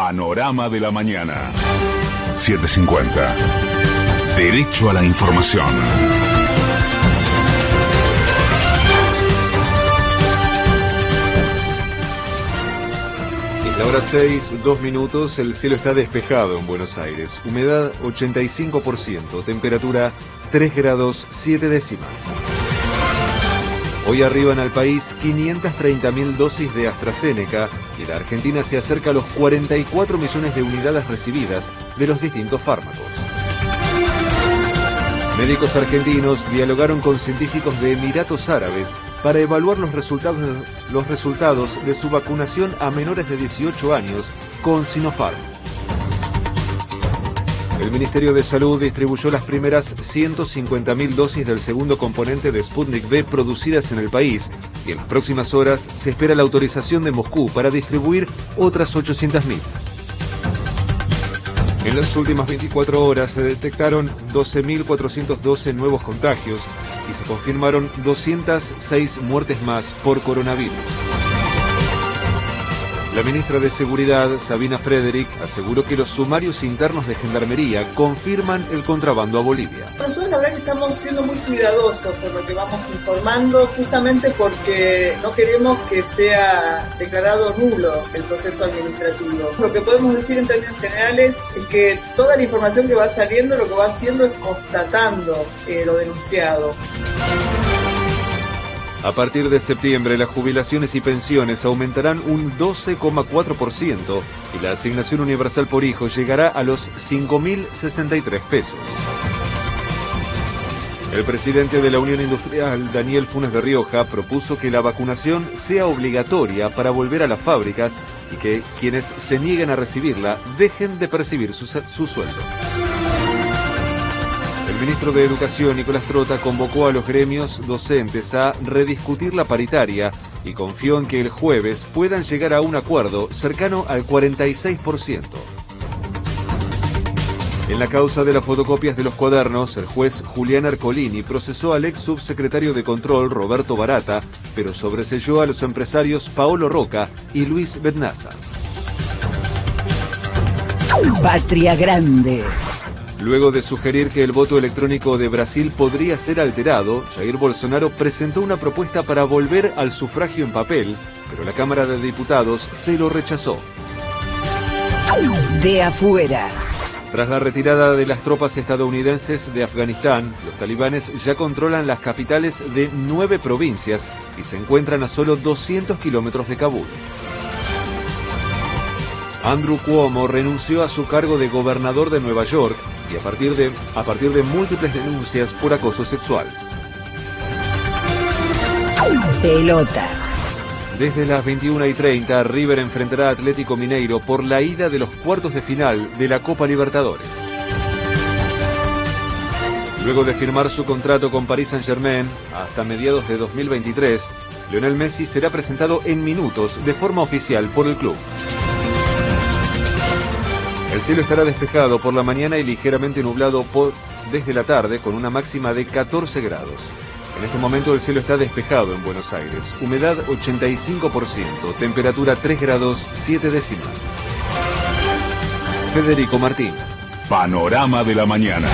Panorama de la mañana. 750. Derecho a la información. Es la hora 6, 2 minutos, el cielo está despejado en Buenos Aires. Humedad 85%, temperatura 3 grados 7 décimas. Hoy arriban al país 530.000 dosis de AstraZeneca y la Argentina se acerca a los 44 millones de unidades recibidas de los distintos fármacos. Médicos argentinos dialogaron con científicos de Emiratos Árabes para evaluar los resultados, los resultados de su vacunación a menores de 18 años con Sinopharm. El Ministerio de Salud distribuyó las primeras 150.000 dosis del segundo componente de Sputnik V producidas en el país y en las próximas horas se espera la autorización de Moscú para distribuir otras 800.000. En las últimas 24 horas se detectaron 12.412 nuevos contagios y se confirmaron 206 muertes más por coronavirus. La ministra de Seguridad, Sabina Frederick, aseguró que los sumarios internos de Gendarmería confirman el contrabando a Bolivia. Nosotros la verdad que estamos siendo muy cuidadosos por lo que vamos informando, justamente porque no queremos que sea declarado nulo el proceso administrativo. Lo que podemos decir en términos generales es que toda la información que va saliendo lo que va haciendo es constatando eh, lo denunciado. A partir de septiembre, las jubilaciones y pensiones aumentarán un 12,4% y la asignación universal por hijo llegará a los 5.063 pesos. El presidente de la Unión Industrial, Daniel Funes de Rioja, propuso que la vacunación sea obligatoria para volver a las fábricas y que quienes se nieguen a recibirla dejen de percibir su, su sueldo. El ministro de Educación, Nicolás Trota, convocó a los gremios docentes a rediscutir la paritaria y confió en que el jueves puedan llegar a un acuerdo cercano al 46%. En la causa de las fotocopias de los cuadernos, el juez Julián Arcolini procesó al ex subsecretario de Control, Roberto Barata, pero sobreselló a los empresarios Paolo Roca y Luis Bednaza. Patria Grande. Luego de sugerir que el voto electrónico de Brasil podría ser alterado, Jair Bolsonaro presentó una propuesta para volver al sufragio en papel, pero la Cámara de Diputados se lo rechazó. De afuera. Tras la retirada de las tropas estadounidenses de Afganistán, los talibanes ya controlan las capitales de nueve provincias y se encuentran a solo 200 kilómetros de Kabul. Andrew Cuomo renunció a su cargo de gobernador de Nueva York y a partir de, a partir de múltiples denuncias por acoso sexual. Pelota. Desde las 21 y 30, River enfrentará a Atlético Mineiro por la ida de los cuartos de final de la Copa Libertadores. Luego de firmar su contrato con Paris Saint-Germain hasta mediados de 2023, Lionel Messi será presentado en minutos de forma oficial por el club. El cielo estará despejado por la mañana y ligeramente nublado por, desde la tarde con una máxima de 14 grados. En este momento el cielo está despejado en Buenos Aires. Humedad 85%, temperatura 3 grados 7 décimas. Federico Martín. Panorama de la mañana.